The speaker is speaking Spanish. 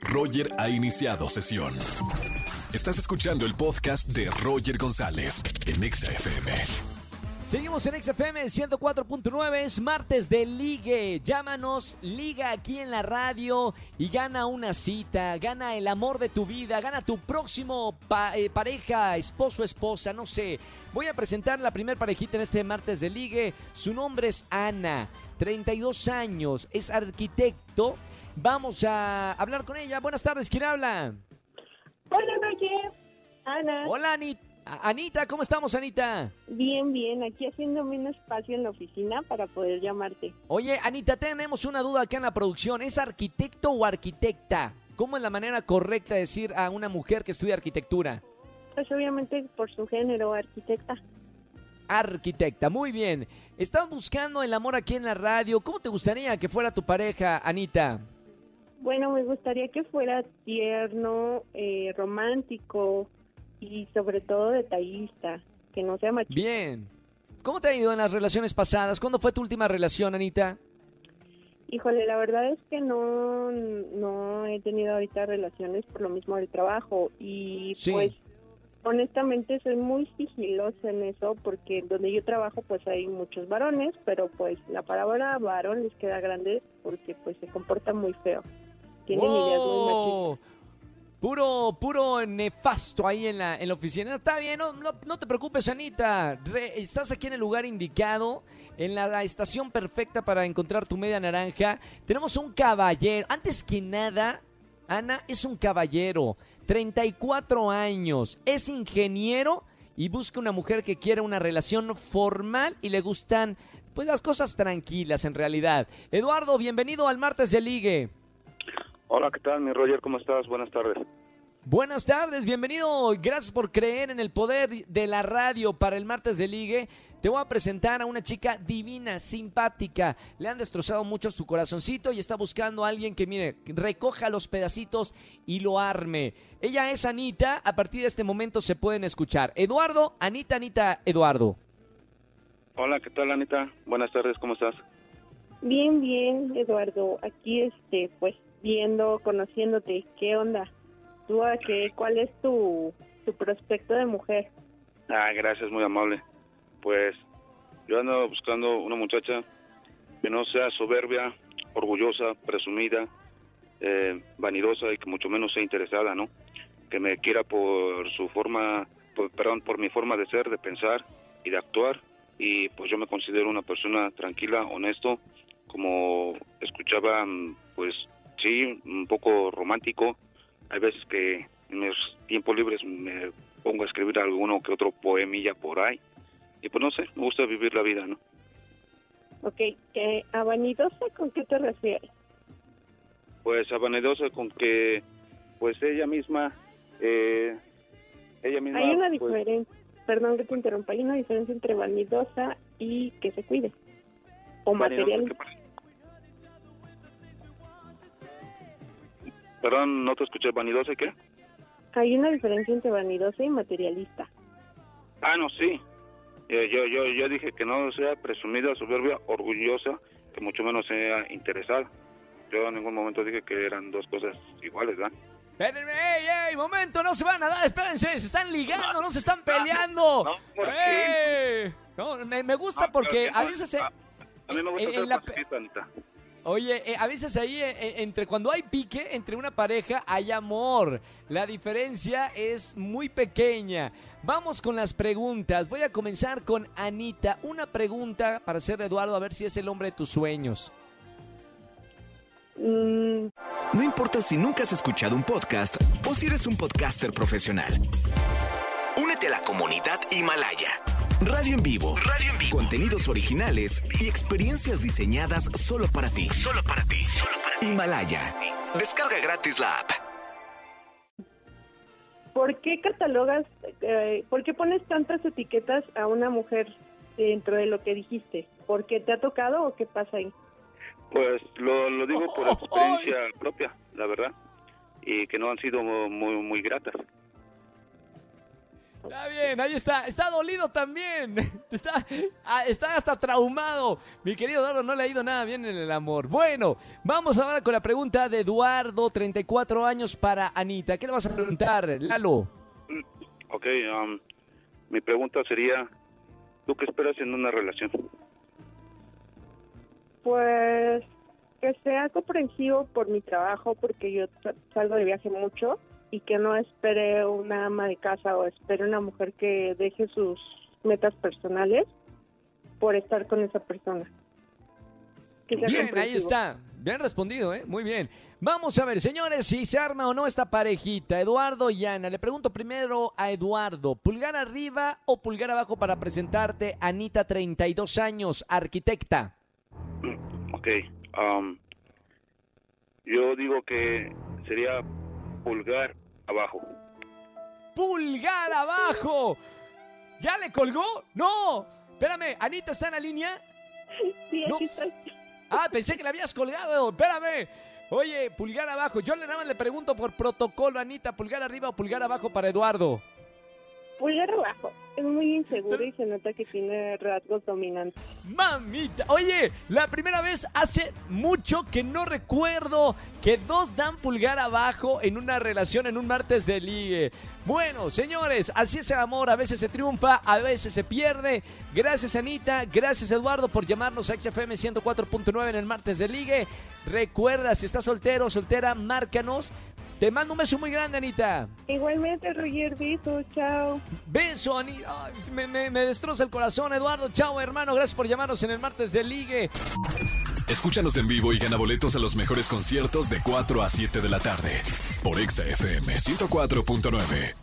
Roger ha iniciado sesión. Estás escuchando el podcast de Roger González en Exa FM. Seguimos en XFM 104.9, es martes de ligue. Llámanos, liga aquí en la radio y gana una cita, gana el amor de tu vida, gana tu próximo eh, pareja, esposo, esposa, no sé. Voy a presentar la primer parejita en este martes de ligue. Su nombre es Ana, 32 años, es arquitecto. Vamos a hablar con ella. Buenas tardes, ¿quién habla? Hola, Roger. Ana. Hola, Anita. Anita, ¿cómo estamos, Anita? Bien, bien. Aquí haciéndome un espacio en la oficina para poder llamarte. Oye, Anita, tenemos una duda acá en la producción. ¿Es arquitecto o arquitecta? ¿Cómo es la manera correcta de decir a una mujer que estudia arquitectura? Pues obviamente por su género, arquitecta. Arquitecta, muy bien. Estás buscando el amor aquí en la radio. ¿Cómo te gustaría que fuera tu pareja, Anita? Bueno, me gustaría que fuera tierno, eh, romántico y sobre todo detallista, que no sea machista. Bien. ¿Cómo te ha ido en las relaciones pasadas? ¿Cuándo fue tu última relación, Anita? Híjole, la verdad es que no, no he tenido ahorita relaciones por lo mismo del trabajo y Sí. pues honestamente soy muy sigilosa en eso porque donde yo trabajo pues hay muchos varones, pero pues la palabra varón les queda grande porque pues se comporta muy feo. Tienen ideas muy machistas. ¡Wow! Puro, puro nefasto ahí en la, en la oficina. Está bien, no, no, no te preocupes, Anita. Re- estás aquí en el lugar indicado, en la estación perfecta para encontrar tu media naranja. Tenemos un caballero. Antes que nada, Ana es un caballero. 34 años. Es ingeniero y busca una mujer que quiera una relación formal y le gustan, pues, las cosas tranquilas en realidad. Eduardo, bienvenido al martes de ligue. Hola, ¿qué tal, mi Roger? ¿Cómo estás? Buenas tardes. Buenas tardes, bienvenido. Gracias por creer en el poder de la radio para el martes de ligue. Te voy a presentar a una chica divina, simpática. Le han destrozado mucho su corazoncito y está buscando a alguien que, mire, recoja los pedacitos y lo arme. Ella es Anita. A partir de este momento se pueden escuchar. Eduardo, Anita, Anita, Eduardo. Hola, ¿qué tal, Anita? Buenas tardes, ¿cómo estás? Bien, bien, Eduardo. Aquí, este, pues, viendo, conociéndote. ¿Qué onda? ¿Tú a qué? ¿Cuál es tu, tu prospecto de mujer? Ah, gracias, muy amable. Pues yo ando buscando una muchacha que no sea soberbia, orgullosa, presumida, eh, vanidosa y que mucho menos sea interesada, ¿no? Que me quiera por su forma, por- perdón, por mi forma de ser, de pensar y de actuar. Y pues yo me considero una persona tranquila, honesto, como escuchaba, mm, pues sí, un poco romántico. Hay veces que en mis tiempos libres me pongo a escribir alguno que otro poemilla por ahí. Y pues no sé, me gusta vivir la vida, ¿no? Ok, ¿qué, ¿a vanidosa con qué te refieres? Pues vanidosa con que, pues ella misma, eh, ella misma... Hay una pues, diferencia, perdón que te interrumpa, hay una diferencia entre vanidosa y que se cuide. O material. ¿qué Perdón, no te escuché, vanidosa, ¿qué? Hay una diferencia entre vanidosa y materialista. Ah, no, sí. Eh, yo, yo, yo dije que no sea presumida, soberbia, orgullosa, que mucho menos sea interesada. Yo en ningún momento dije que eran dos cosas iguales, ¿verdad? Espérenme, ey, ey, momento, no se van a dar, espérense, se están ligando, no se están peleando. no, ¿por qué? ¡Ey! No, me, me gusta No, porque pero a no, veces... eh, a- A mí me gusta en- ser la- pacifista, Anita. Oye, eh, a veces ahí eh, eh, entre cuando hay pique entre una pareja hay amor. La diferencia es muy pequeña. Vamos con las preguntas. Voy a comenzar con Anita. Una pregunta para hacerle a Eduardo a ver si es el hombre de tus sueños. Mm, No importa si nunca has escuchado un podcast o si eres un podcaster profesional. Únete a la comunidad Himalaya. Radio en vivo. Radio en vivo. Contenidos originales y experiencias diseñadas solo para ti. Solo para ti. Himalaya. Descarga gratis la app. ¿Por qué catalogas, eh, por qué pones tantas etiquetas a una mujer dentro de lo que dijiste? ¿Por qué te ha tocado o qué pasa ahí? Pues lo, lo digo por experiencia propia, la verdad, y que no han sido muy, muy gratas. Está bien, ahí está. Está dolido también. Está, ah, está hasta traumado. Mi querido Eduardo, no le ha ido nada bien en el amor. Bueno, vamos ahora con la pregunta de Eduardo, 34 años, para Anita. ¿Qué le vas a preguntar, Lalo? Ok, um, mi pregunta sería, ¿tú qué esperas en una relación? Pues que sea comprensivo por mi trabajo, porque yo sa- salgo de viaje mucho y que no espere una ama de casa o espere una mujer que deje sus metas personales por estar con esa persona. Que Bien, ahí está. Bien respondido, ¿eh? Muy bien. Vamos a ver, señores, si se arma o no esta parejita. Eduardo y Ana. Le pregunto primero a Eduardo, ¿pulgar arriba o pulgar abajo para presentarte? Anita, 32 años, arquitecta. Ok, um, yo digo que sería pulgar abajo. ¡Pulgar abajo! ¿Ya le colgó? ¡No! Espérame, ¿Anita está en la línea? Sí, No. aquí estoy. Ah, pensé que la habías colgado. Espérame. Oye, pulgar abajo. Yo le nada más le pregunto por protocolo, Anita, pulgar arriba o pulgar abajo para Eduardo. Pulgar abajo. Es muy inseguro y se nota que tiene rasgos dominantes. Mamita, oye, la primera vez hace mucho que no recuerdo que dos dan pulgar abajo en una relación en un martes de ligue. Bueno, señores, así es el amor, a veces se triunfa, a veces se pierde. Gracias Anita, gracias Eduardo por llamarnos a XFM 104.9 en el martes de ligue. Recuerda, si estás soltero o soltera, márcanos. Te mando un beso muy grande, Anita. Igualmente, Roger, besos, chao. Beso, Anita. Ay, me, me- me destroza el corazón, Eduardo. Chao, hermano. Gracias por llamarnos en el martes de ligue. Escúchanos en vivo y gana boletos a los mejores conciertos de 4 a 7 de la tarde por Exa FM 104.9.